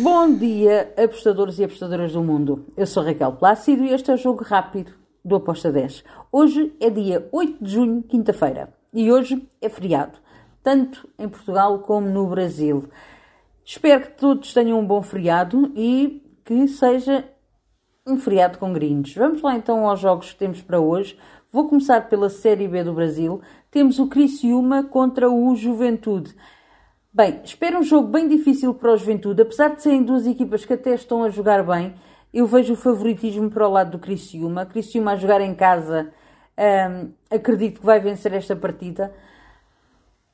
Bom dia, apostadores e apostadoras do mundo. Eu sou Raquel Plácido e este é o Jogo Rápido do Aposta 10. Hoje é dia 8 de junho, quinta-feira, e hoje é feriado, tanto em Portugal como no Brasil. Espero que todos tenham um bom feriado e que seja um feriado com gringos. Vamos lá então aos jogos que temos para hoje. Vou começar pela Série B do Brasil. Temos o Criciúma contra o Juventude. Bem, espero um jogo bem difícil para o Juventude, apesar de serem duas equipas que até estão a jogar bem. Eu vejo o favoritismo para o lado do Criciúma. Criciúma a jogar em casa, hum, acredito que vai vencer esta partida.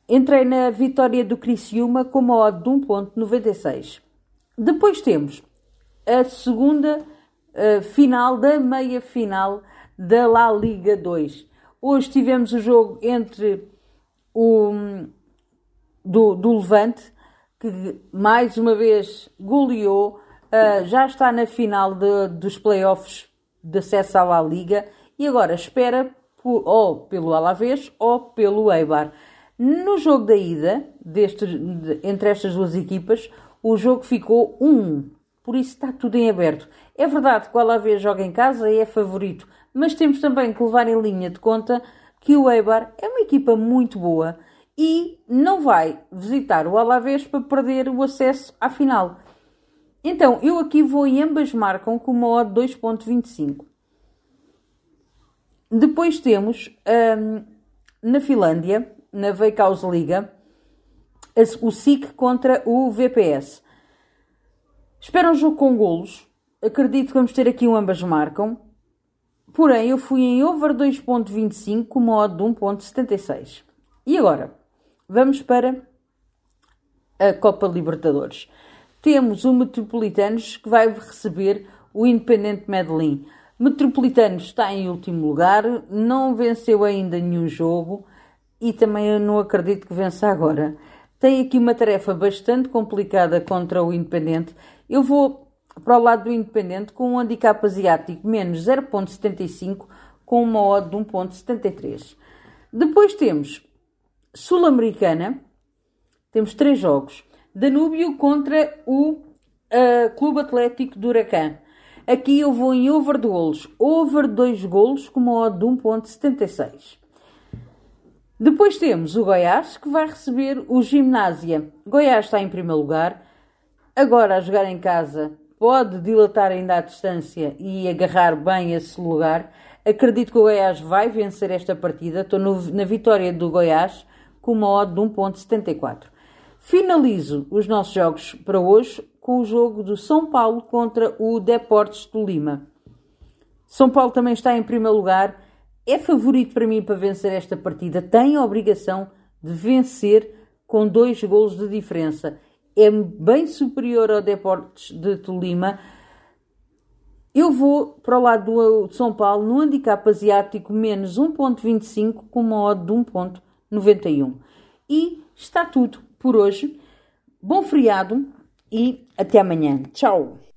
Entrei na vitória do Criciúma com uma odd de 1.96. Depois temos a segunda uh, final da meia final da La Liga 2. Hoje tivemos o jogo entre o do, do Levante, que mais uma vez goleou, uh, já está na final de, dos playoffs de acesso à La Liga e agora espera por, ou pelo Alavés ou pelo Eibar. No jogo da ida, deste, de, entre estas duas equipas, o jogo ficou 1 por isso está tudo em aberto. É verdade que o Alavés joga em casa e é favorito, mas temos também que levar em linha de conta que o Eibar é uma equipa muito boa e não vai visitar o Alavés para perder o acesso à final. Então, eu aqui vou e ambas marcam com uma odd 2.25. Depois temos um, na Finlândia, na Veikkaus Liga, o SIC contra o VPS. Espero um jogo com golos. Acredito que vamos ter aqui um ambas marcam. Porém, eu fui em over 2.25 com uma odd de 1.76. E agora? Vamos para a Copa Libertadores. Temos o Metropolitanos que vai receber o Independente Medellín. Metropolitanos está em último lugar, não venceu ainda nenhum jogo e também eu não acredito que vença agora. Tem aqui uma tarefa bastante complicada contra o Independente. Eu vou para o lado do Independente com um handicap asiático menos 0.75 com uma odd de 1.73. Depois temos Sul-Americana, temos três jogos. Danúbio contra o uh, Clube Atlético do Huracan. Aqui eu vou em over de golos. Over 2 golos com uma odd de 1.76. Depois temos o Goiás, que vai receber o Gimnásia. Goiás está em primeiro lugar. Agora, a jogar em casa, pode dilatar ainda a distância e agarrar bem esse lugar. Acredito que o Goiás vai vencer esta partida. Estou no, na vitória do Goiás com uma odd de 1.74. Finalizo os nossos jogos para hoje com o jogo do São Paulo contra o Deportes do Lima. São Paulo também está em primeiro lugar, é favorito para mim para vencer esta partida, tem a obrigação de vencer com dois golos de diferença. É bem superior ao Deportes de Tolima. Eu vou para o lado do São Paulo no handicap asiático menos 1.25 com uma odd de 1.25. 91. E está tudo por hoje. Bom feriado e até amanhã. Tchau!